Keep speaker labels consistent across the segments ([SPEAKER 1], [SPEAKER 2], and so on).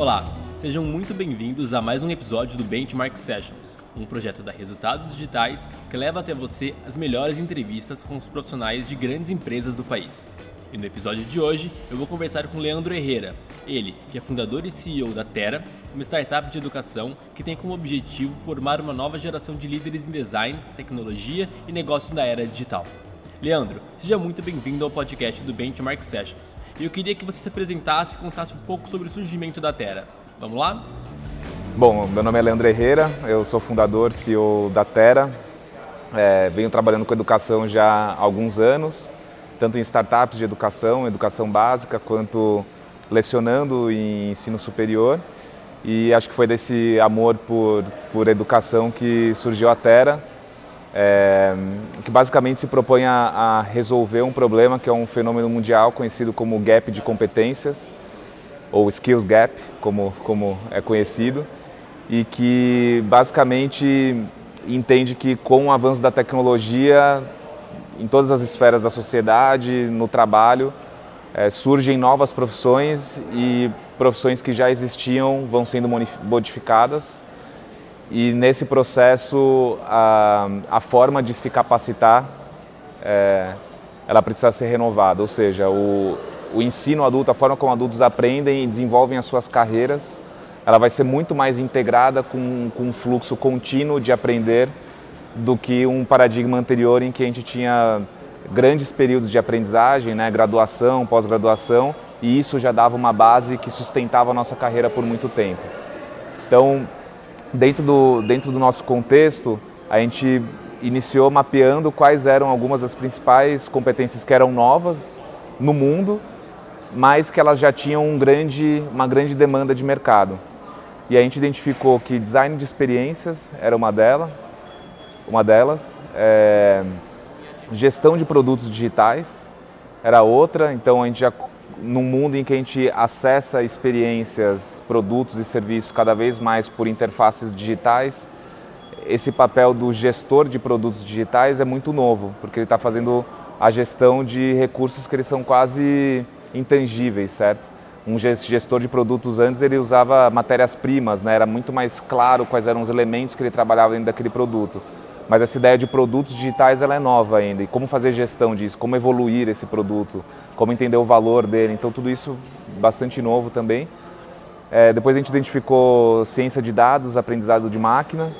[SPEAKER 1] Olá, sejam muito bem-vindos a mais um episódio do Benchmark Sessions, um projeto da Resultados Digitais que leva até você as melhores entrevistas com os profissionais de grandes empresas do país. E no episódio de hoje eu vou conversar com Leandro Herrera, ele que é fundador e CEO da Terra, uma startup de educação que tem como objetivo formar uma nova geração de líderes em design, tecnologia e negócios na era digital. Leandro, seja muito bem-vindo ao podcast do Benchmark Sessions. Eu queria que você se apresentasse e contasse um pouco sobre o surgimento da Terra. Vamos lá?
[SPEAKER 2] Bom, meu nome é Leandro Herrera, eu sou fundador CEO da Terra. É, venho trabalhando com educação já há alguns anos, tanto em startups de educação, educação básica, quanto lecionando em ensino superior. E acho que foi desse amor por, por educação que surgiu a Terra é, que basicamente se propõe a, a, resolver um problema que é um fenômeno mundial conhecido como gap de competências, ou skills gap, como, como é conhecido, e que basicamente entende que com o avanço da tecnologia em todas as esferas da sociedade, no trabalho, é, surgem novas profissões e profissões que já existiam vão sendo modificadas e nesse processo a, a forma de se capacitar é, ela precisa ser renovada, ou seja, o, o ensino adulto, a forma como adultos aprendem e desenvolvem as suas carreiras, ela vai ser muito mais integrada com, com um fluxo contínuo de aprender do que um paradigma anterior em que a gente tinha grandes períodos de aprendizagem, né, graduação, pós-graduação, e isso já dava uma base que sustentava a nossa carreira por muito tempo. Então, Dentro do, dentro do nosso contexto, a gente iniciou mapeando quais eram algumas das principais competências que eram novas no mundo, mas que elas já tinham um grande, uma grande demanda de mercado. E a gente identificou que design de experiências era uma, dela, uma delas, é, gestão de produtos digitais era outra, então a gente já num mundo em que a gente acessa experiências, produtos e serviços cada vez mais por interfaces digitais, esse papel do gestor de produtos digitais é muito novo, porque ele está fazendo a gestão de recursos que eles são quase intangíveis, certo? Um gestor de produtos antes ele usava matérias-primas, né? era muito mais claro quais eram os elementos que ele trabalhava dentro daquele produto. Mas essa ideia de produtos digitais ela é nova ainda. E como fazer gestão disso, como evoluir esse produto, como entender o valor dele. Então tudo isso bastante novo também. É, depois a gente identificou ciência de dados, aprendizado de máquina,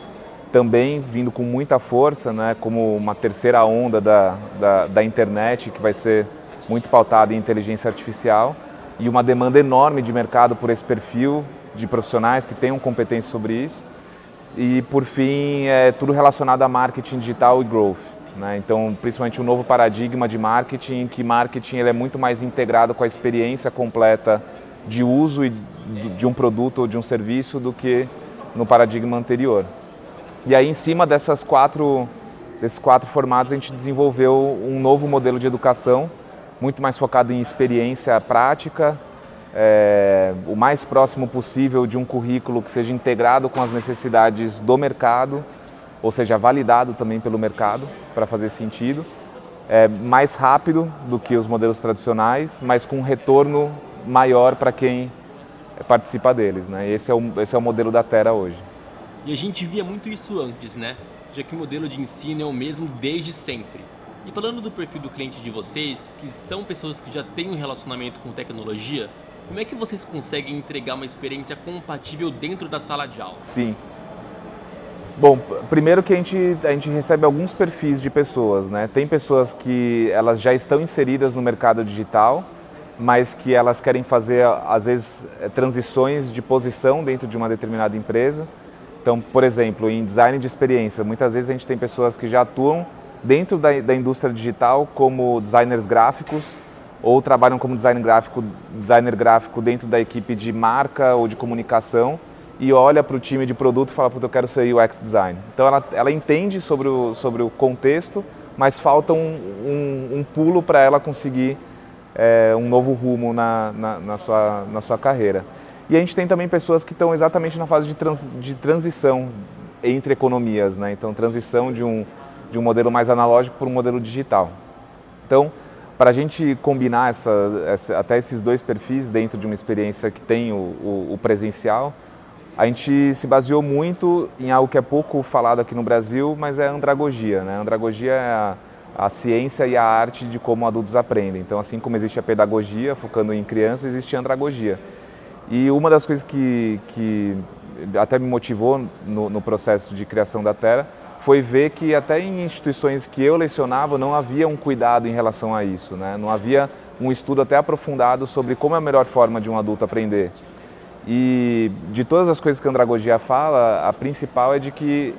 [SPEAKER 2] também vindo com muita força, né, como uma terceira onda da, da, da internet, que vai ser muito pautada em inteligência artificial, e uma demanda enorme de mercado por esse perfil de profissionais que tenham competência sobre isso. E por fim, é tudo relacionado a marketing digital e growth. Né? Então, principalmente um novo paradigma de marketing, que marketing ele é muito mais integrado com a experiência completa de uso de um produto ou de um serviço do que no paradigma anterior. E aí, em cima dessas quatro, desses quatro formatos, a gente desenvolveu um novo modelo de educação, muito mais focado em experiência prática, é, o mais próximo possível de um currículo que seja integrado com as necessidades do mercado, ou seja, validado também pelo mercado para fazer sentido, é, mais rápido do que os modelos tradicionais, mas com um retorno maior para quem participa deles. Né? Esse, é o, esse é o modelo da Terra hoje.
[SPEAKER 1] E a gente via muito isso antes, né? já que o modelo de ensino é o mesmo desde sempre. E falando do perfil do cliente de vocês, que são pessoas que já têm um relacionamento com tecnologia, como é que vocês conseguem entregar uma experiência compatível dentro da sala de aula?
[SPEAKER 2] Sim. Bom, primeiro que a gente, a gente recebe alguns perfis de pessoas, né? Tem pessoas que elas já estão inseridas no mercado digital, mas que elas querem fazer, às vezes, eh, transições de posição dentro de uma determinada empresa. Então, por exemplo, em design de experiência, muitas vezes a gente tem pessoas que já atuam dentro da, da indústria digital como designers gráficos, ou trabalham como design gráfico, designer gráfico dentro da equipe de marca ou de comunicação e olha para o time de produto e fala, eu quero ser UX design. Então ela, ela entende sobre o, sobre o contexto, mas falta um, um, um pulo para ela conseguir é, um novo rumo na, na, na, sua, na sua carreira. E a gente tem também pessoas que estão exatamente na fase de, trans, de transição entre economias, né? então transição de um, de um modelo mais analógico para um modelo digital. Então, para a gente combinar essa, essa, até esses dois perfis dentro de uma experiência que tem o, o, o presencial, a gente se baseou muito em algo que é pouco falado aqui no Brasil, mas é a andragogia. Né? A andragogia é a, a ciência e a arte de como adultos aprendem. Então, assim como existe a pedagogia, focando em crianças, existe a andragogia. E uma das coisas que, que até me motivou no, no processo de criação da Terra foi ver que até em instituições que eu lecionava não havia um cuidado em relação a isso, né? não havia um estudo até aprofundado sobre como é a melhor forma de um adulto aprender. E de todas as coisas que a andragogia fala, a principal é de que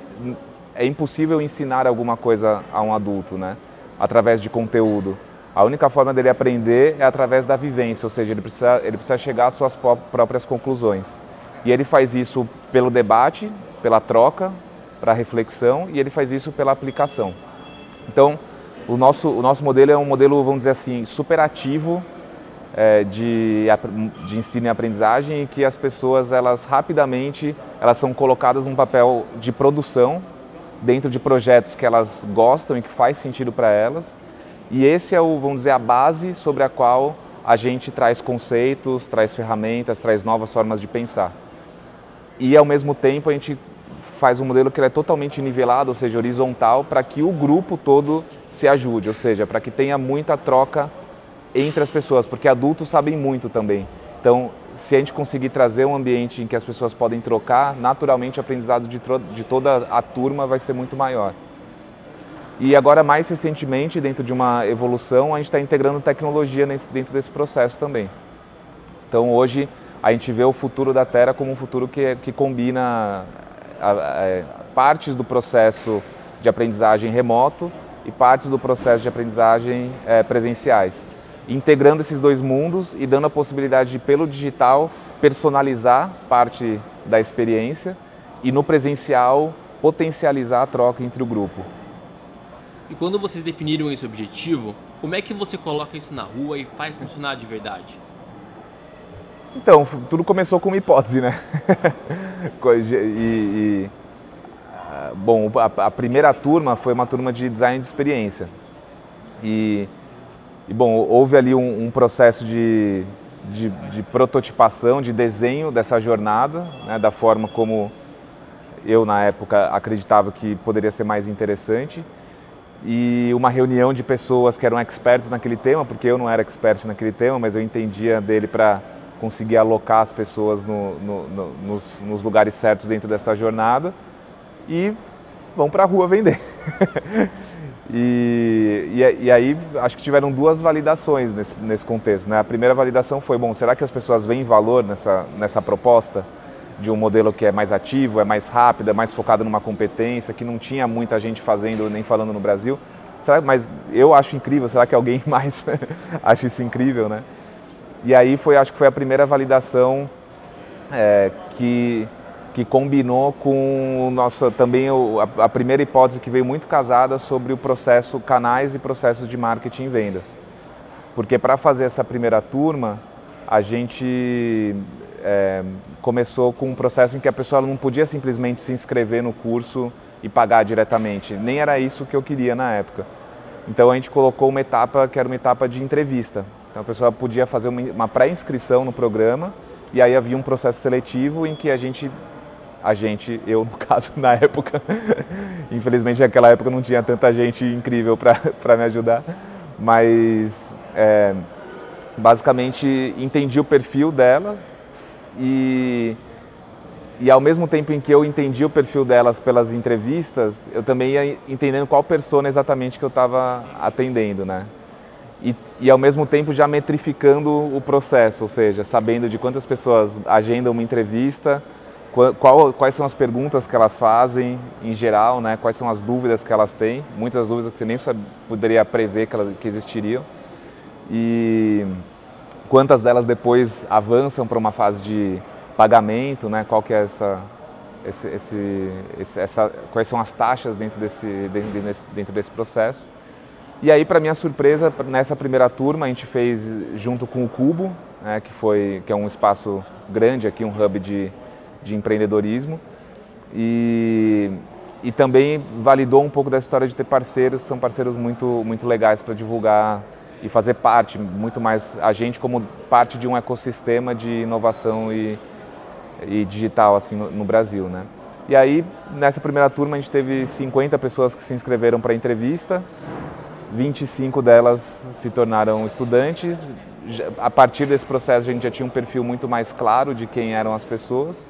[SPEAKER 2] é impossível ensinar alguma coisa a um adulto, né? Através de conteúdo. A única forma dele aprender é através da vivência, ou seja, ele precisa, ele precisa chegar às suas próprias conclusões. E ele faz isso pelo debate, pela troca, para reflexão, e ele faz isso pela aplicação. Então, o nosso, o nosso modelo é um modelo, vamos dizer assim, superativo é, de, de ensino e aprendizagem, em que as pessoas, elas rapidamente, elas são colocadas num papel de produção, dentro de projetos que elas gostam e que faz sentido para elas. E esse é o, vamos dizer, a base sobre a qual a gente traz conceitos, traz ferramentas, traz novas formas de pensar. E ao mesmo tempo a gente faz um modelo que é totalmente nivelado, ou seja, horizontal, para que o grupo todo se ajude, ou seja, para que tenha muita troca entre as pessoas, porque adultos sabem muito também. Então, se a gente conseguir trazer um ambiente em que as pessoas podem trocar, naturalmente o aprendizado de, de toda a turma vai ser muito maior. E agora, mais recentemente, dentro de uma evolução, a gente está integrando tecnologia nesse, dentro desse processo também. Então, hoje, a gente vê o futuro da Terra como um futuro que, que combina a, a, partes do processo de aprendizagem remoto e partes do processo de aprendizagem é, presenciais integrando esses dois mundos e dando a possibilidade de, pelo digital, personalizar parte da experiência e no presencial potencializar a troca entre o grupo.
[SPEAKER 1] E quando vocês definiram esse objetivo, como é que você coloca isso na rua e faz funcionar de verdade?
[SPEAKER 2] Então, tudo começou com uma hipótese, né? e, e, ah, bom, a, a primeira turma foi uma turma de design de experiência. E e bom, houve ali um, um processo de, de, de, prototipação, de desenho dessa jornada, né, da forma como eu na época acreditava que poderia ser mais interessante. E uma reunião de pessoas que eram experts naquele tema, porque eu não era expert naquele tema, mas eu entendia dele para conseguir alocar as pessoas no, no, no, nos, nos lugares certos dentro dessa jornada e vão para a rua vender. E, e, e, aí acho que tiveram duas validações nesse, nesse contexto. Né? A primeira validação foi, bom, será que as pessoas veem valor nessa, nessa proposta de um modelo que é mais ativo, é mais rápido, é mais focado numa competência, que não tinha muita gente fazendo nem falando no Brasil? Será, mas eu acho incrível, será que alguém mais acha isso incrível, né? E aí foi, acho que foi a primeira validação é, que que combinou com nossa também a, primeira hipótese que veio muito casada sobre o processo canais e processos de marketing e vendas. Porque para fazer essa primeira turma, a gente é, começou com um processo em que a pessoa não podia simplesmente se inscrever no curso e pagar diretamente. Nem era isso que eu queria na época. Então a gente colocou uma etapa que era uma etapa de entrevista. Então a pessoa podia fazer uma pré-inscrição no programa e aí havia um processo seletivo em que a gente a gente, eu no caso, na época, infelizmente naquela época não tinha tanta gente incrível para me ajudar, mas é, basicamente entendi o perfil dela e, e ao mesmo tempo em que eu entendi o perfil delas pelas entrevistas, eu também ia entendendo qual persona exatamente que eu estava atendendo, né? E, e, ao mesmo tempo já metrificando o processo, ou seja, sabendo de quantas pessoas agendam uma entrevista, qual, quais são as perguntas que elas fazem em geral, né? quais são as dúvidas que elas têm, muitas dúvidas que você nem poderia prever que, elas, que existiriam, e quantas delas depois avançam para uma fase de pagamento, né? qual que é essa, esse, esse, essa, quais são as taxas dentro desse, dentro desse, dentro desse processo. E aí, para minha surpresa, nessa primeira turma a gente fez junto com o Cubo, né, que, foi, que é um espaço grande aqui, um hub de de empreendedorismo e, e também validou um pouco dessa história de ter parceiros, são parceiros muito, muito legais para divulgar e fazer parte, muito mais a gente como parte de um ecossistema de inovação e, e digital assim no, no Brasil, né? E aí, nessa primeira turma, a gente teve 50 pessoas que se inscreveram para a entrevista, 25 delas se tornaram estudantes. A partir desse processo, a gente já tinha um perfil muito mais claro de quem eram as pessoas.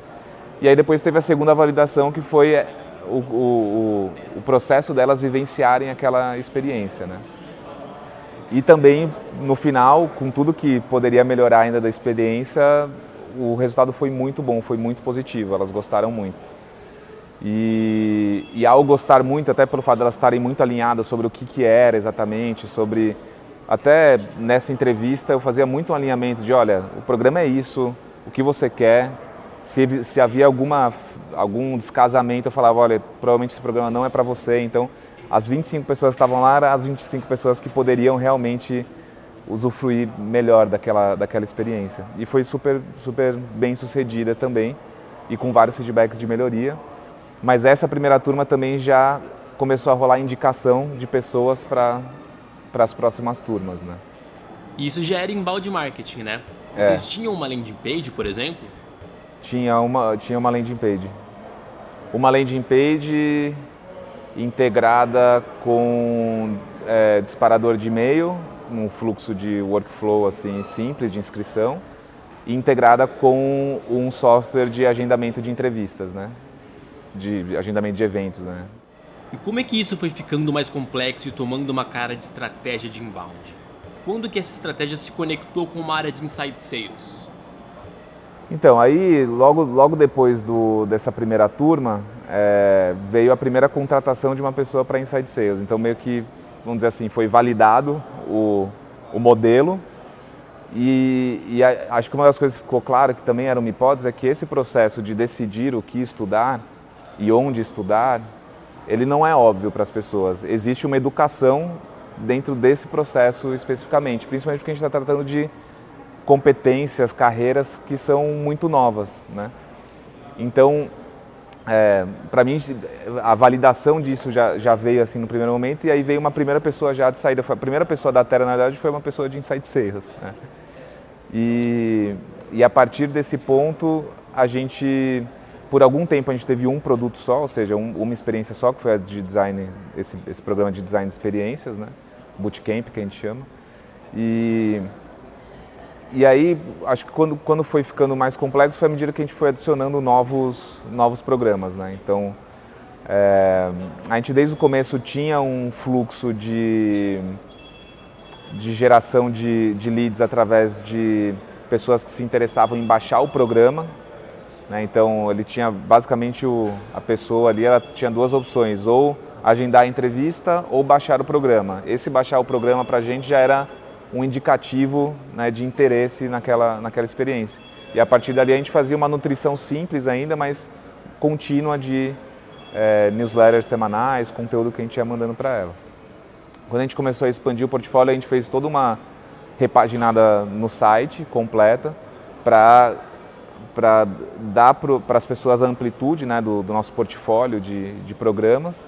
[SPEAKER 2] E aí, depois teve a segunda validação, que foi é, o, o, o processo delas vivenciarem aquela experiência. Né? E também, no final, com tudo que poderia melhorar ainda da experiência, o resultado foi muito bom, foi muito positivo, elas gostaram muito. E, e ao gostar muito, até pelo fato de elas estarem muito alinhadas sobre o que, que era exatamente, sobre. Até nessa entrevista eu fazia muito um alinhamento de: olha, o programa é isso, o que você quer. Se, se havia alguma, algum descasamento, eu falava: olha, provavelmente esse programa não é para você. Então, as 25 pessoas que estavam lá eram as 25 pessoas que poderiam realmente usufruir melhor daquela, daquela experiência. E foi super, super bem sucedida também, e com vários feedbacks de melhoria. Mas essa primeira turma também já começou a rolar indicação de pessoas para as próximas turmas, né?
[SPEAKER 1] Isso já era embalde marketing, né? É. Vocês é. tinham uma landing page, por exemplo?
[SPEAKER 2] Tinha uma, tinha uma landing page. Uma landing page integrada com é, disparador de e-mail, um fluxo de workflow assim simples de inscrição, integrada com um software de agendamento de entrevistas, né? de agendamento de eventos, né?
[SPEAKER 1] E como é que isso foi ficando mais complexo e tomando uma cara de estratégia de inbound? Quando que essa estratégia se conectou com uma área de inside sales?
[SPEAKER 2] Então, aí logo, logo depois do, dessa primeira turma, é, veio a primeira contratação de uma pessoa para inside sales. Então, meio que, vamos dizer assim, foi validado o, o modelo. E, e a, acho que uma das coisas que ficou clara, que também era uma hipótese, é que esse processo de decidir o que estudar e onde estudar, ele não é óbvio para as pessoas. Existe uma educação dentro desse processo especificamente, principalmente porque a gente está tratando de competências, carreiras que são muito novas, né? Então, é, para mim, a validação disso já, já veio assim no primeiro momento e aí veio uma primeira pessoa já de saída. A primeira pessoa da Terra, na verdade, foi uma pessoa de Inside Sales. Né? E, e a partir desse ponto, a gente por algum tempo a gente teve um produto só, ou seja, um, uma experiência só, que foi a de design, esse, esse programa de design de experiências, né? Bootcamp, que a gente chama. E, e aí, acho que quando, quando foi ficando mais complexo foi à medida que a gente foi adicionando novos, novos programas, né? Então, é, a gente desde o começo tinha um fluxo de, de geração de, de leads através de pessoas que se interessavam em baixar o programa, né? Então ele tinha basicamente o, a pessoa ali, ela tinha duas opções, ou agendar a entrevista ou baixar o programa. Esse baixar o programa para a gente já era um indicativo né, de interesse naquela, naquela experiência. E a partir dali a gente fazia uma nutrição simples ainda, mas contínua de é, newsletters semanais, conteúdo que a gente ia mandando para elas. Quando a gente começou a expandir o portfólio, a gente fez toda uma repaginada no site completa para para dar para as pessoas a amplitude né, do, do, nosso portfólio de, de, programas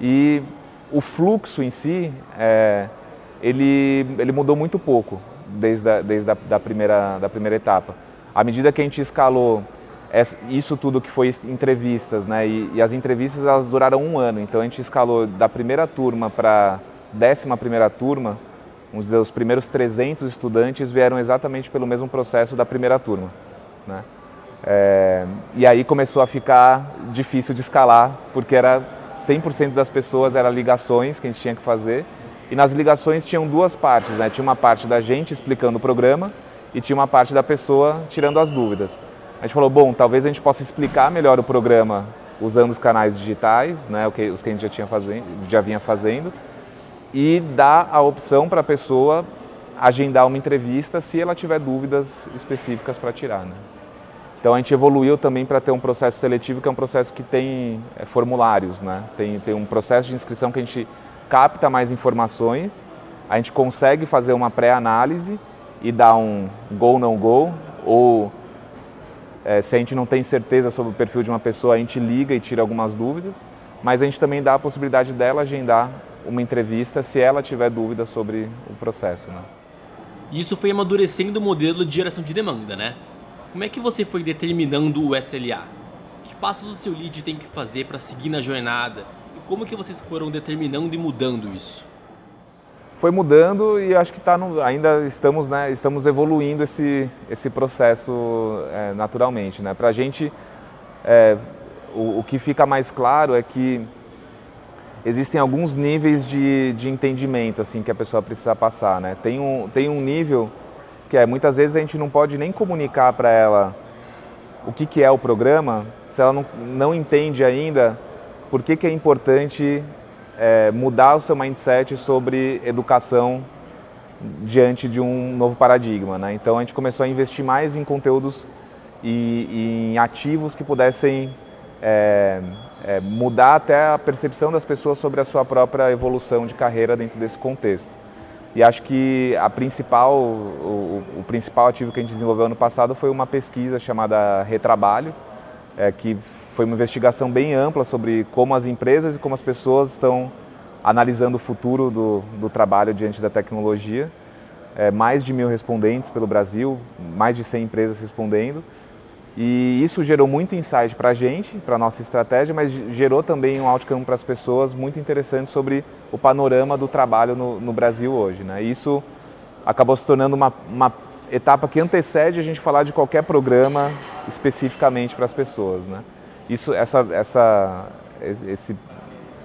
[SPEAKER 2] e o fluxo em si é, ele, ele mudou muito pouco desde, a, desde a da, primeira, da primeira etapa. À medida que a gente escalou isso tudo que foi entrevistas, né, e, e as entrevistas elas duraram um ano, então a gente escalou da primeira turma para décima primeira turma, os primeiros 300 estudantes vieram exatamente pelo mesmo processo da primeira turma. Né? É, e aí começou a ficar difícil de escalar, porque era 100% das pessoas eram ligações que a gente tinha que fazer. E nas ligações tinham duas partes, né? Tinha uma parte da gente explicando o programa e tinha uma parte da pessoa tirando as dúvidas. A gente falou, bom, talvez a gente possa explicar melhor o programa usando os canais digitais, né, os que a gente já, tinha fazendo, já vinha fazendo, e dar a opção para a pessoa agendar uma entrevista se ela tiver dúvidas específicas para tirar. Né? Então a gente evoluiu também para ter um processo seletivo que é um processo que tem é, formulários, né? Tem, tem um processo de inscrição que a gente capta mais informações, a gente consegue fazer uma pré-análise e dar um go não go ou é, se a gente não tem certeza sobre o perfil de uma pessoa, a gente liga e tira algumas dúvidas, mas a gente também dá a possibilidade dela agendar uma entrevista se ela tiver dúvida sobre o processo. Né?
[SPEAKER 1] Isso foi amadurecendo o modelo de geração de demanda, né? Como é que você foi determinando o SLA? Que passos o seu lead tem que fazer para seguir na jornada? Como que vocês foram determinando e mudando isso?
[SPEAKER 2] Foi mudando e acho que tá no, ainda estamos, né, estamos evoluindo esse, esse processo é, naturalmente. Né? Para a gente, é, o, o que fica mais claro é que existem alguns níveis de, de entendimento assim que a pessoa precisa passar. Né? Tem, um, tem um nível que é muitas vezes a gente não pode nem comunicar para ela o que, que é o programa se ela não, não entende ainda por que, que é importante é, mudar o seu mindset sobre educação diante de um novo paradigma. Né? Então a gente começou a investir mais em conteúdos e, e em ativos que pudessem é, é, mudar até a percepção das pessoas sobre a sua própria evolução de carreira dentro desse contexto. E acho que a principal, o, o principal ativo que a gente desenvolveu ano passado foi uma pesquisa chamada Retrabalho, é, que foi uma investigação bem ampla sobre como as empresas e como as pessoas estão analisando o futuro do, do trabalho diante da tecnologia. É, mais de mil respondentes pelo Brasil, mais de 100 empresas respondendo. E isso gerou muito insight para a gente, para a nossa estratégia, mas gerou também um outcome para as pessoas muito interessante sobre o panorama do trabalho no, no Brasil hoje. Né? Isso acabou se tornando uma, uma, etapa que antecede a gente falar de qualquer programa especificamente para as pessoas. Né? Isso, essa, essa, esse,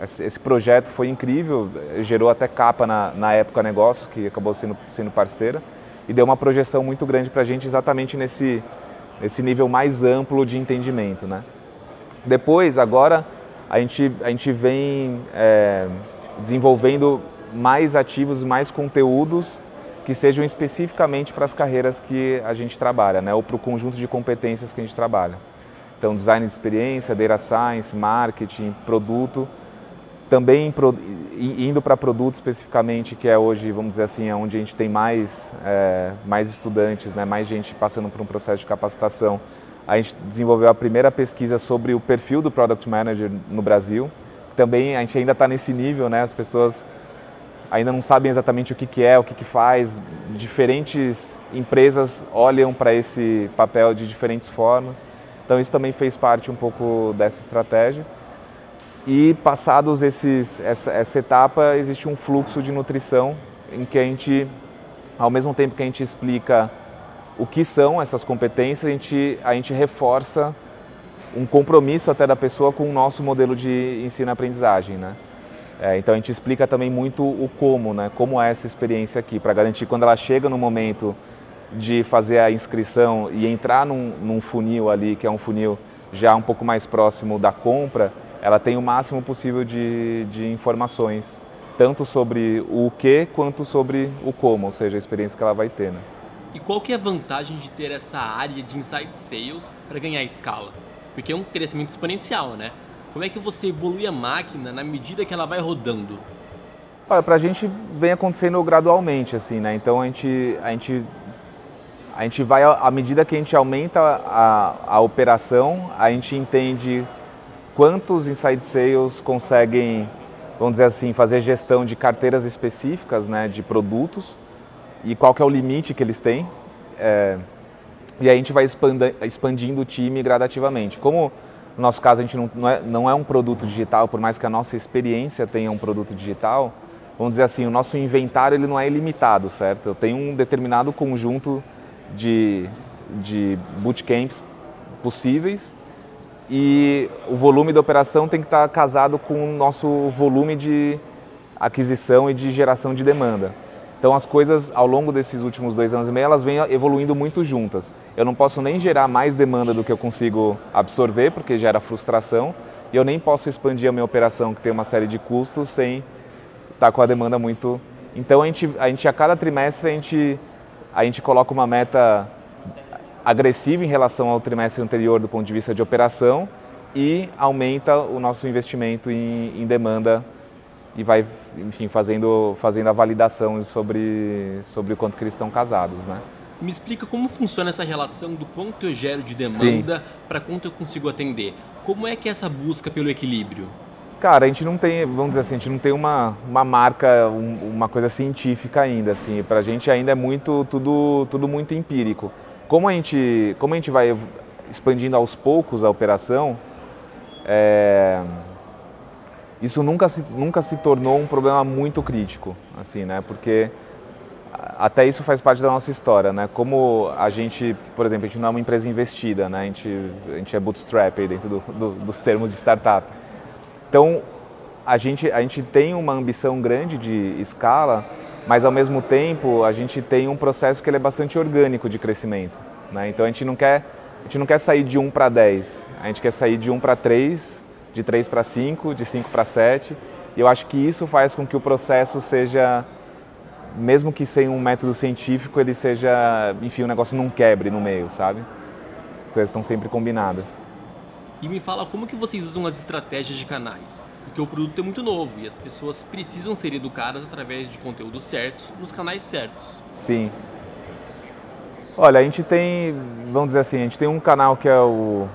[SPEAKER 2] esse projeto foi incrível, gerou até capa na, na época Negócios, que acabou sendo, sendo parceira, e deu uma projeção muito grande para a gente exatamente nesse esse nível mais amplo de entendimento. Né? Depois, agora, a gente, a gente vem é, desenvolvendo mais ativos, mais conteúdos que sejam especificamente para as carreiras que a gente trabalha, né? ou para o conjunto de competências que a gente trabalha. Então, design de experiência, data science, marketing, produto, também indo para produto especificamente, que é hoje, vamos dizer assim, é onde a gente tem mais, é, mais estudantes, né, mais gente passando por um processo de capacitação. A gente desenvolveu a primeira pesquisa sobre o perfil do Product Manager no Brasil. Também a gente ainda está nesse nível, né, as pessoas ainda não sabem exatamente o que, que é, o que, que faz. Diferentes empresas olham para esse papel de diferentes formas. Então isso também fez parte um pouco dessa estratégia. E passados esses, essa, essa etapa, existe um fluxo de nutrição em que a gente, ao mesmo tempo que a gente explica o que são essas competências, a gente, a gente reforça um compromisso até da pessoa com o nosso modelo de ensino-aprendizagem, né? É, então a gente explica também muito o como, né? Como é essa experiência aqui, para garantir quando ela chega no momento de fazer a inscrição e entrar num, num funil ali, que é um funil já um pouco mais próximo da compra, ela tem o máximo possível de, de informações, tanto sobre o que quanto sobre o como, ou seja, a experiência que ela vai ter. Né?
[SPEAKER 1] E qual que é a vantagem de ter essa área de inside sales para ganhar escala? Porque é um crescimento exponencial, né? Como é que você evolui a máquina na medida que ela vai rodando?
[SPEAKER 2] Para a gente vem acontecendo gradualmente, assim, né? Então a gente, a gente, a gente vai, à medida que a gente aumenta a, a operação, a gente entende quantos inside sales conseguem, vamos dizer assim, fazer gestão de carteiras específicas, né, de produtos e qual que é o limite que eles têm. É, e aí a gente vai expandindo o time gradativamente. Como no nosso caso a gente não, não, é, não é um produto digital, por mais que a nossa experiência tenha um produto digital, vamos dizer assim, o nosso inventário ele não é ilimitado, certo? Eu tenho um determinado conjunto de, de bootcamps possíveis e o volume da operação tem que estar casado com o nosso volume de aquisição e de geração de demanda. Então as coisas ao longo desses últimos dois anos e meio elas vêm evoluindo muito juntas. Eu não posso nem gerar mais demanda do que eu consigo absorver porque gera frustração e eu nem posso expandir a minha operação que tem uma série de custos sem estar com a demanda muito. Então a gente, a gente a cada trimestre a gente a gente coloca uma meta agressivo em relação ao trimestre anterior do ponto de vista de operação e aumenta o nosso investimento em, em demanda e vai, enfim, fazendo, fazendo a validação sobre, sobre o quanto que eles estão casados, né?
[SPEAKER 1] Me explica como funciona essa relação do quanto eu gero de demanda para quanto eu consigo atender. Como é que é essa busca pelo equilíbrio?
[SPEAKER 2] Cara, a gente não tem, vamos dizer assim, a gente não tem uma, uma marca, um, uma coisa científica ainda, assim. Pra gente ainda é muito, tudo, tudo muito empírico. Como a gente, como a gente vai expandindo aos poucos a operação, é, isso nunca se, nunca se tornou um problema muito crítico, assim, né? Porque até isso faz parte da nossa história, né? Como a gente, por exemplo, a gente não é uma empresa investida, né? A gente, a gente é bootstrap dentro do, do, dos termos de startup. Então, a gente, a gente tem uma ambição grande de escala, mas ao mesmo tempo a gente tem um processo que ele é bastante orgânico de crescimento. Né? Então a gente não quer, a gente não quer sair de 1 para 10, a gente quer sair de 1 para 3, de 3 para 5, de 5 para 7. E eu acho que isso faz com que o processo seja, mesmo que sem um método científico, ele seja, enfim, o negócio não quebre no meio, sabe? As coisas estão sempre combinadas.
[SPEAKER 1] E me fala como que vocês usam as estratégias de canais. Porque o produto é muito novo e as pessoas precisam ser educadas através de conteúdos certos nos canais certos.
[SPEAKER 2] Sim. Olha, a gente tem, vamos dizer assim, a gente tem um canal que é o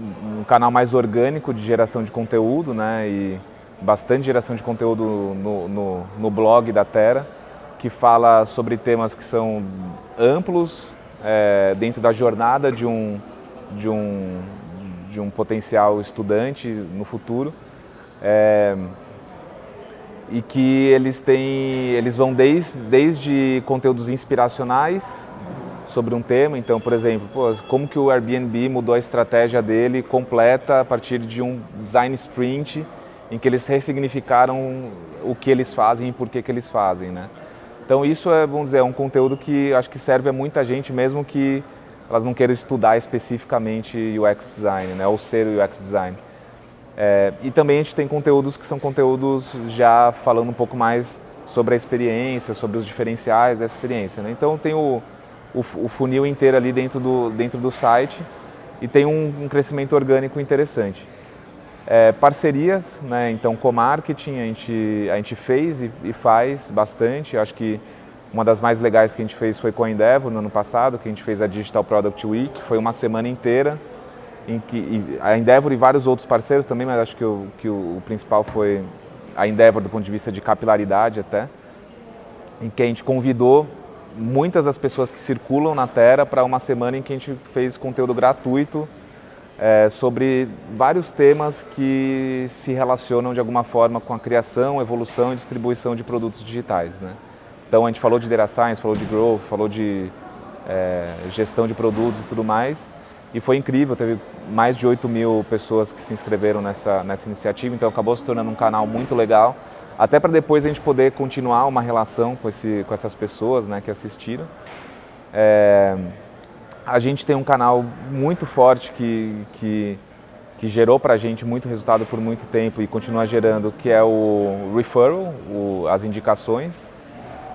[SPEAKER 2] um canal mais orgânico de geração de conteúdo, né? E bastante geração de conteúdo no, no, no blog da Terra, que fala sobre temas que são amplos é, dentro da jornada de um, de um de um potencial estudante no futuro. É, e que eles têm, eles vão desde, desde conteúdos inspiracionais sobre um tema, então, por exemplo, pô, como que o Airbnb mudou a estratégia dele completa a partir de um design sprint em que eles ressignificaram o que eles fazem e por que, que eles fazem, né? Então isso é, vamos dizer, é um conteúdo que acho que serve a muita gente, mesmo que elas não queiram estudar especificamente UX design, né, ou ser UX design. É, e também a gente tem conteúdos que são conteúdos já falando um pouco mais sobre a experiência, sobre os diferenciais dessa experiência. Né? Então tem o, o, o, funil inteiro ali dentro do, dentro do site e tem um, um crescimento orgânico interessante. É, parcerias, né? então com marketing a gente, a gente fez e, e faz bastante. Acho que uma das mais legais que a gente fez foi com a Endeavor no ano passado, que a gente fez a Digital Product Week. Foi uma semana inteira em que a Endeavor e vários outros parceiros também, mas acho que o, que o, principal foi a Endeavor do ponto de vista de capilaridade até, em que a gente convidou muitas das pessoas que circulam na Terra para uma semana em que a gente fez conteúdo gratuito é, sobre vários temas que se relacionam de alguma forma com a criação, evolução e distribuição de produtos digitais. Né? Então a gente falou de data science, falou de growth, falou de é, gestão de produtos e tudo mais. E foi incrível, teve mais de 8 mil pessoas que se inscreveram nessa, nessa iniciativa, então acabou se tornando um canal muito legal. Até para depois a gente poder continuar uma relação com, esse, com essas pessoas né, que assistiram. É, a gente tem um canal muito forte que, que, que gerou para a gente muito resultado por muito tempo e continua gerando, que é o referral, o, as indicações.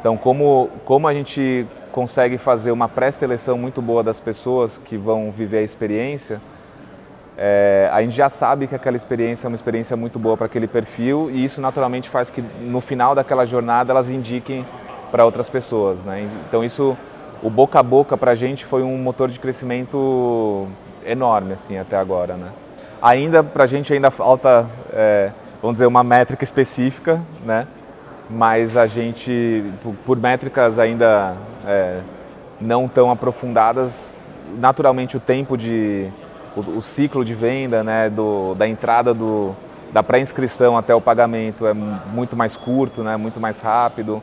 [SPEAKER 2] Então, como, como a gente consegue fazer uma pré-seleção muito boa das pessoas que vão viver a experiência, é, a gente já sabe que aquela experiência é uma experiência muito boa para aquele perfil e isso naturalmente faz que no final daquela jornada elas indiquem para outras pessoas. Né? Então, isso, o boca a boca para a gente foi um motor de crescimento enorme assim até agora. Né? Ainda para a gente ainda falta, é, vamos dizer, uma métrica específica, né? Mas a gente, por métricas ainda é, não tão aprofundadas, naturalmente o tempo de, o, o ciclo de venda, né, do, da entrada do, da pré-inscrição até o pagamento é muito mais curto, né, muito mais rápido.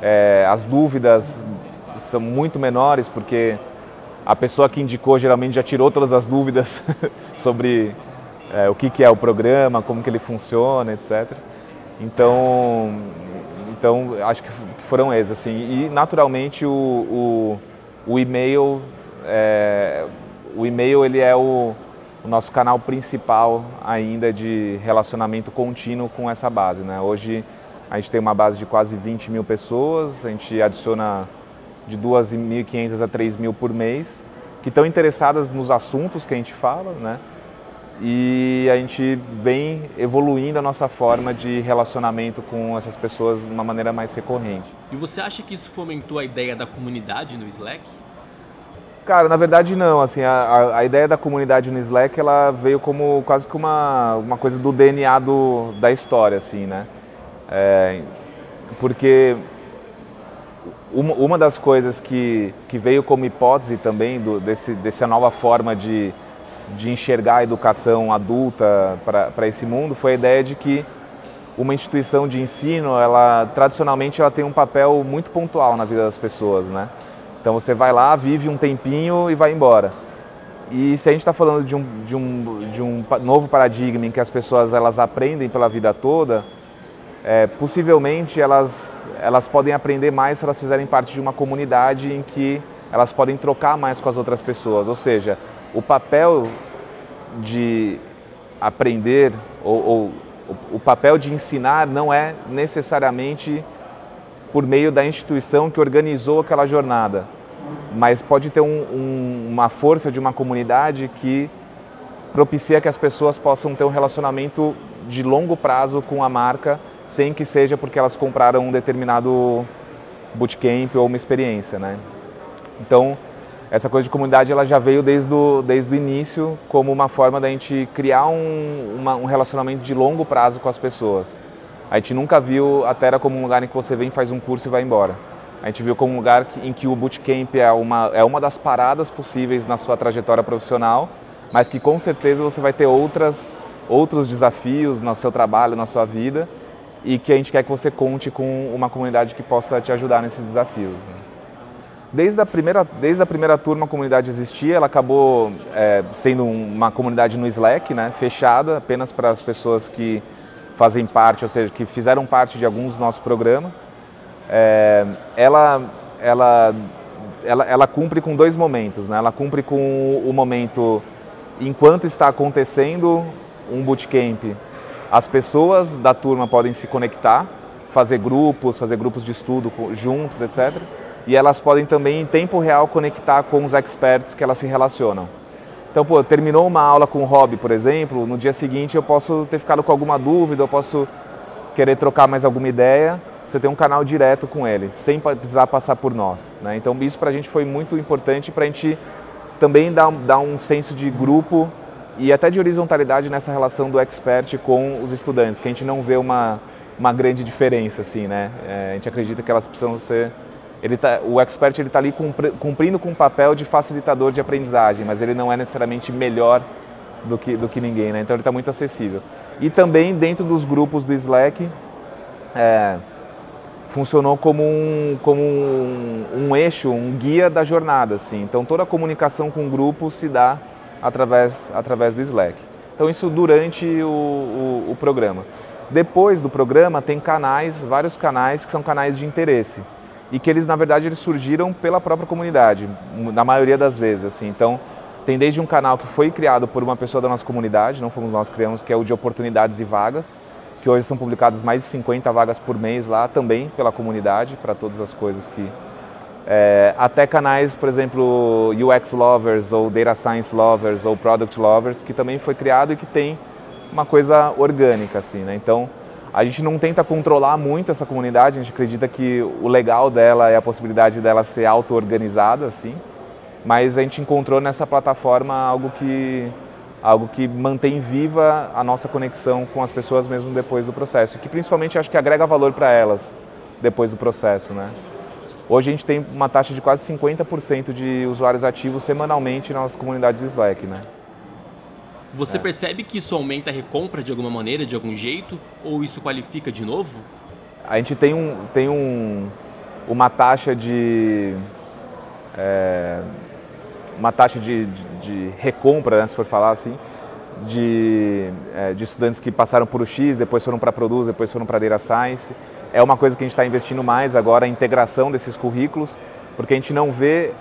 [SPEAKER 2] É, as dúvidas são muito menores porque a pessoa que indicou geralmente já tirou todas as dúvidas sobre é, o que, que é o programa, como que ele funciona, etc. Então, então, acho que foram esses, assim. E, naturalmente, o, o, o e-mail, é, o e-mail, ele é o, o, nosso canal principal ainda de relacionamento contínuo com essa base, né? Hoje, a gente tem uma base de quase 20 mil pessoas, a gente adiciona de 2.500 a 3 mil por mês, que estão interessadas nos assuntos que a gente fala, né? E a gente vem evoluindo a nossa forma de relacionamento com essas pessoas de uma maneira mais recorrente.
[SPEAKER 1] E você acha que isso fomentou a ideia da comunidade no Slack?
[SPEAKER 2] Cara, na verdade não, assim, a, a, ideia da comunidade no Slack, ela veio como quase que uma, uma coisa do DNA do, da história, assim, né? É, porque uma, uma das coisas que, que veio como hipótese também do, desse, dessa nova forma de, de enxergar a educação adulta para esse mundo foi a ideia de que uma instituição de ensino, ela tradicionalmente ela tem um papel muito pontual na vida das pessoas, né? Então você vai lá, vive um tempinho e vai embora. E se a gente está falando de um, de, um, de um novo paradigma em que as pessoas elas aprendem pela vida toda, é, possivelmente elas, elas podem aprender mais se elas fizerem parte de uma comunidade em que elas podem trocar mais com as outras pessoas. Ou seja, o papel de aprender ou, ou o papel de ensinar não é necessariamente por meio da instituição que organizou aquela jornada, mas pode ter um, um, uma força de uma comunidade que propicia que as pessoas possam ter um relacionamento de longo prazo com a marca, sem que seja porque elas compraram um determinado bootcamp ou uma experiência, né? Então, essa coisa de comunidade ela já veio desde o, desde o início como uma forma da gente criar um, uma, um relacionamento de longo prazo com as pessoas. A gente nunca viu a Terra como um lugar em que você vem, faz um curso e vai embora. A gente viu como um lugar em que o bootcamp é uma, é uma das paradas possíveis na sua trajetória profissional, mas que com certeza você vai ter outras, outros desafios no seu trabalho, na sua vida, e que a gente quer que você conte com uma comunidade que possa te ajudar nesses desafios. Né? Desde a, primeira, desde a primeira turma a comunidade existia, ela acabou é, sendo uma comunidade no Slack, né, fechada apenas para as pessoas que fazem parte, ou seja, que fizeram parte de alguns dos nossos programas. É, ela, ela, ela, ela cumpre com dois momentos. Né? Ela cumpre com o momento enquanto está acontecendo um bootcamp, as pessoas da turma podem se conectar, fazer grupos, fazer grupos de estudo juntos, etc. E elas podem também, em tempo real, conectar com os experts que elas se relacionam. Então, pô, terminou uma aula com o hobby, por exemplo, no dia seguinte eu posso ter ficado com alguma dúvida, eu posso querer trocar mais alguma ideia. Você tem um canal direto com ele, sem precisar passar por nós. Né? Então, isso para a gente foi muito importante para a gente também dar, dar um senso de grupo e até de horizontalidade nessa relação do expert com os estudantes, que a gente não vê uma, uma grande diferença, assim, né? É, a gente acredita que elas precisam ser ele tá, o expert está ali cumprindo com o papel de facilitador de aprendizagem, mas ele não é necessariamente melhor do que, do que ninguém, né? então ele está muito acessível. E também dentro dos grupos do Slack, é, funcionou como, um, como um, um, eixo, um guia da jornada. Assim. Então toda a comunicação com o grupo se dá através, através do Slack. Então isso durante o, o, o programa. Depois do programa tem canais, vários canais que são canais de interesse e que eles na verdade eles surgiram pela própria comunidade, na maioria das vezes assim. Então, tem desde um canal que foi criado por uma pessoa da nossa comunidade, não fomos nós que criamos, que é o de oportunidades e vagas, que hoje são publicadas mais de 50 vagas por mês lá também pela comunidade, para todas as coisas que é, até canais, por exemplo, UX Lovers ou Data Science Lovers ou Product Lovers, que também foi criado e que tem uma coisa orgânica assim, né? Então, a gente não tenta controlar muito essa comunidade, a gente acredita que o legal dela é a possibilidade dela ser auto-organizada, assim, mas a gente encontrou nessa plataforma algo que, algo que mantém viva a nossa conexão com as pessoas mesmo depois do processo, que principalmente acho que agrega valor para elas depois do processo, né? Hoje a gente tem uma taxa de quase 50% de usuários ativos semanalmente na nossa comunidade de Slack, né?
[SPEAKER 1] Você é. percebe que isso aumenta a recompra de alguma maneira, de algum jeito? Ou isso qualifica de novo?
[SPEAKER 2] A gente tem, um, tem um, uma taxa de. É, uma taxa de, de, de recompra, né, se for falar assim, de, é, de estudantes que passaram por o X, depois foram para produto, depois foram para Data Science. É uma coisa que a gente está investindo mais agora, a integração desses currículos, porque a gente não vê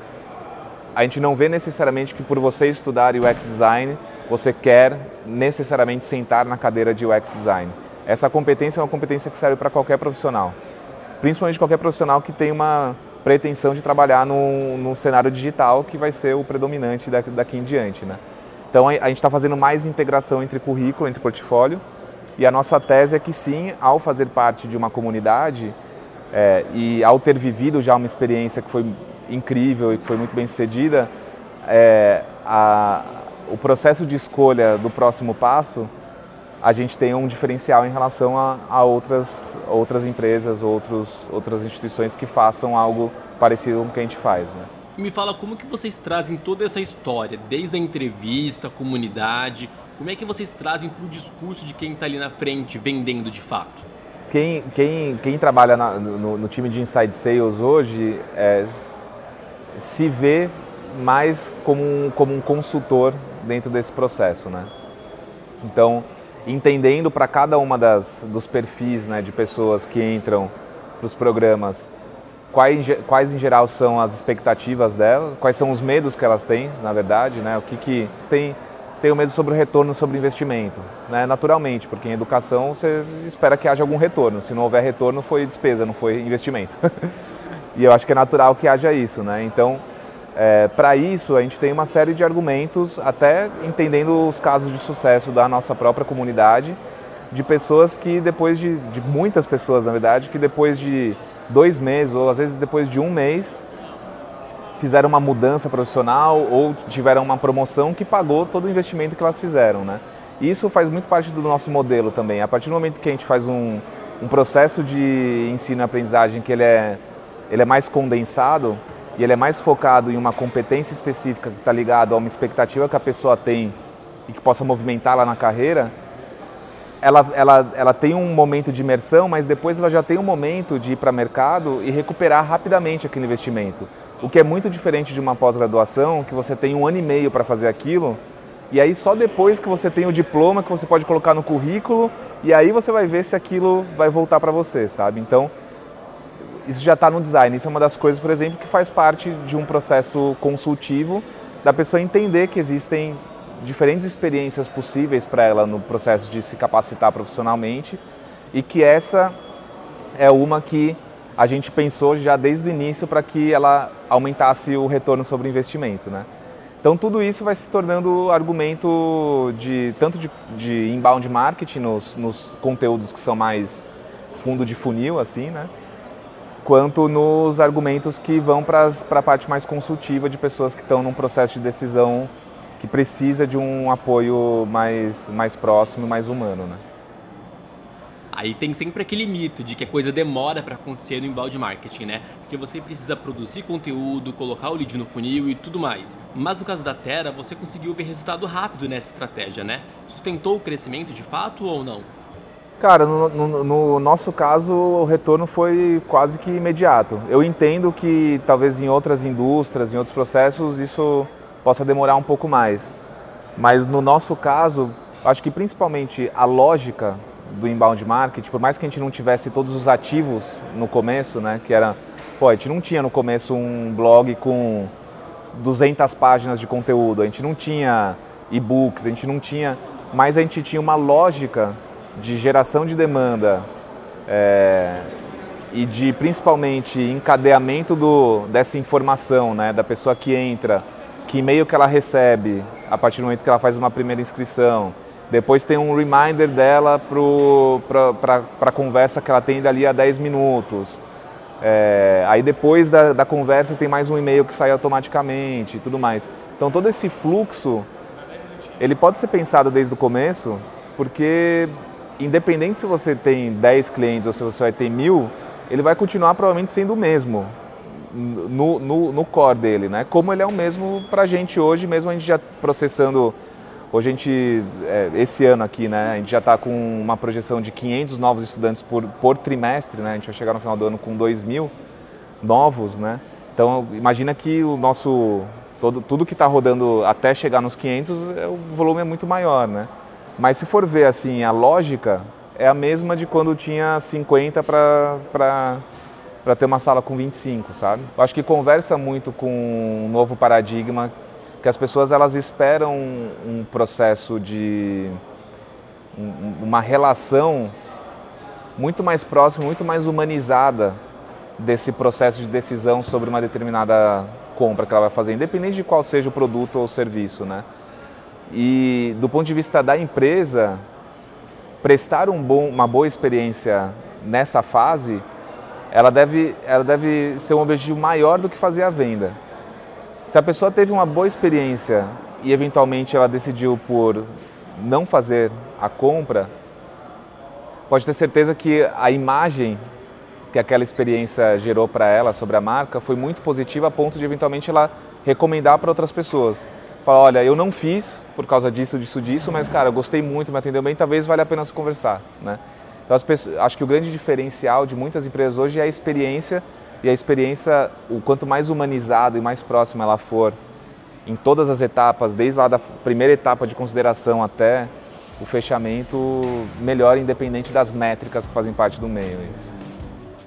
[SPEAKER 2] a gente não vê necessariamente que por você estudar UX Design você quer necessariamente sentar na cadeira de UX Design. Essa competência é uma competência que serve para qualquer profissional, principalmente qualquer profissional que tem uma pretensão de trabalhar no cenário digital, que vai ser o predominante daqui, daqui em diante. Né? Então a, a gente está fazendo mais integração entre currículo, entre portfólio, e a nossa tese é que sim, ao fazer parte de uma comunidade é, e ao ter vivido já uma experiência que foi incrível e que foi muito bem sucedida, é, a, o processo de escolha do próximo passo, a gente tem um diferencial em relação a, a outras, outras empresas, outros, outras instituições que façam algo parecido com o que a gente faz. Né?
[SPEAKER 1] Me fala como que vocês trazem toda essa história, desde a entrevista, a comunidade, como é que vocês trazem para o discurso de quem está ali na frente, vendendo de fato?
[SPEAKER 2] Quem, quem, quem trabalha na, no, no, time de Inside Sales hoje é, se vê mais como um, como um consultor dentro desse processo, né? Então, entendendo para cada uma das, dos perfis né, de pessoas que entram para os programas, quais, quais em geral são as expectativas delas, quais são os medos que elas têm, na verdade, né? O que, que tem o medo sobre o retorno sobre o investimento, né? naturalmente, porque em educação você espera que haja algum retorno. Se não houver retorno, foi despesa, não foi investimento. e eu acho que é natural que haja isso. Né? Então, é, para isso, a gente tem uma série de argumentos, até entendendo os casos de sucesso da nossa própria comunidade, de pessoas que depois de, de muitas pessoas, na verdade, que depois de dois meses ou às vezes depois de um mês fizeram uma mudança profissional ou tiveram uma promoção que pagou todo o investimento que elas fizeram, né? Isso faz muito parte do nosso modelo também. A partir do momento que a gente faz um, um processo de ensino e aprendizagem que ele é, ele é mais condensado, e ele é mais focado em uma competência específica que está ligado a uma expectativa que a pessoa tem e que possa movimentá-la na carreira, ela, ela, ela tem um momento de imersão, mas depois ela já tem um momento de ir para o mercado e recuperar rapidamente aquele investimento. O que é muito diferente de uma pós-graduação, que você tem um ano e meio para fazer aquilo, e aí só depois que você tem o diploma que você pode colocar no currículo, e aí você vai ver se aquilo vai voltar para você, sabe? Então, isso já está no design. Isso é uma das coisas, por exemplo, que faz parte de um processo consultivo da pessoa entender que existem diferentes experiências possíveis para ela no processo de se capacitar profissionalmente e que essa é uma que a gente pensou já desde o início para que ela aumentasse o retorno sobre o investimento, né? Então tudo isso vai se tornando argumento de tanto de, de inbound marketing nos, nos conteúdos que são mais fundo de funil, assim, né? Quanto nos argumentos que vão para a parte mais consultiva de pessoas que estão num processo de decisão que precisa de um apoio mais, mais próximo, mais humano, né?
[SPEAKER 1] Aí tem sempre aquele mito de que a coisa demora para acontecer no embalde marketing, né? Porque você precisa produzir conteúdo, colocar o lead no funil e tudo mais. Mas no caso da Terra, você conseguiu ver resultado rápido nessa estratégia, né? Sustentou o crescimento de fato ou não?
[SPEAKER 2] Cara, no, no, no, nosso caso, o retorno foi quase que imediato. Eu entendo que talvez em outras indústrias, em outros processos, isso possa demorar um pouco mais. Mas no nosso caso, acho que principalmente a lógica do inbound marketing, por mais que a gente não tivesse todos os ativos no começo, né, que era, pô, a gente não tinha no começo um blog com 200 páginas de conteúdo, a gente não tinha e-books, a gente não tinha, mas a gente tinha uma lógica de geração de demanda é, e de principalmente encadeamento do, dessa informação, né, da pessoa que entra, que e-mail que ela recebe a partir do momento que ela faz uma primeira inscrição, depois tem um reminder dela para a conversa que ela tem dali a 10 minutos. É, aí depois da, da, conversa tem mais um e-mail que sai automaticamente e tudo mais. Então todo esse fluxo, ele pode ser pensado desde o começo, porque independente se você tem 10 clientes ou se você vai ter mil, ele vai continuar provavelmente sendo o mesmo no, no, no core dele, né? Como ele é o mesmo para a gente hoje, mesmo a gente já processando. Hoje a gente, é, esse ano aqui, né, a gente já está com uma projeção de 500 novos estudantes por, por trimestre, né? A gente vai chegar no final do ano com 2 mil novos, né? Então imagina que o nosso todo, tudo que está rodando até chegar nos 500, é, o volume é muito maior, né? Mas se for ver assim, a lógica é a mesma de quando tinha 50 para ter uma sala com 25, sabe? Eu acho que conversa muito com um novo paradigma que as pessoas elas esperam um processo de uma relação muito mais próxima, muito mais humanizada desse processo de decisão sobre uma determinada compra que ela vai fazer, independente de qual seja o produto ou serviço, né? E do ponto de vista da empresa, prestar um bom, uma boa experiência nessa fase, ela deve, ela deve ser um objetivo maior do que fazer a venda. Se a pessoa teve uma boa experiência e eventualmente ela decidiu por não fazer a compra, pode ter certeza que a imagem que aquela experiência gerou para ela sobre a marca foi muito positiva a ponto de eventualmente ela recomendar para outras pessoas. Falar, olha, eu não fiz por causa disso, disso, disso, mas cara, eu gostei muito, me atendeu bem, talvez valha a pena se conversar, né? Então pessoas, acho que o grande diferencial de muitas empresas hoje é a experiência e a experiência, o quanto mais humanizada e mais próxima ela for em todas as etapas, desde lá da primeira etapa de consideração até o fechamento, melhor independente das métricas que fazem parte do meio.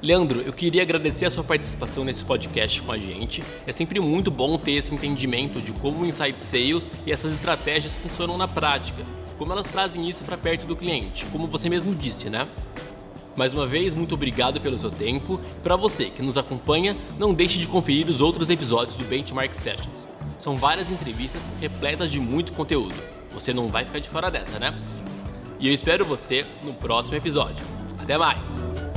[SPEAKER 1] Leandro, eu queria agradecer a sua participação nesse podcast com a gente. É sempre muito bom ter esse entendimento de como o Inside Sales e essas estratégias funcionam na prática, como elas trazem isso para perto do cliente, como você mesmo disse, né? Mais uma vez, muito obrigado pelo seu tempo. Para você que nos acompanha, não deixe de conferir os outros episódios do Benchmark Sessions. São várias entrevistas repletas de muito conteúdo. Você não vai ficar de fora dessa, né? E eu espero você no próximo episódio. Até mais!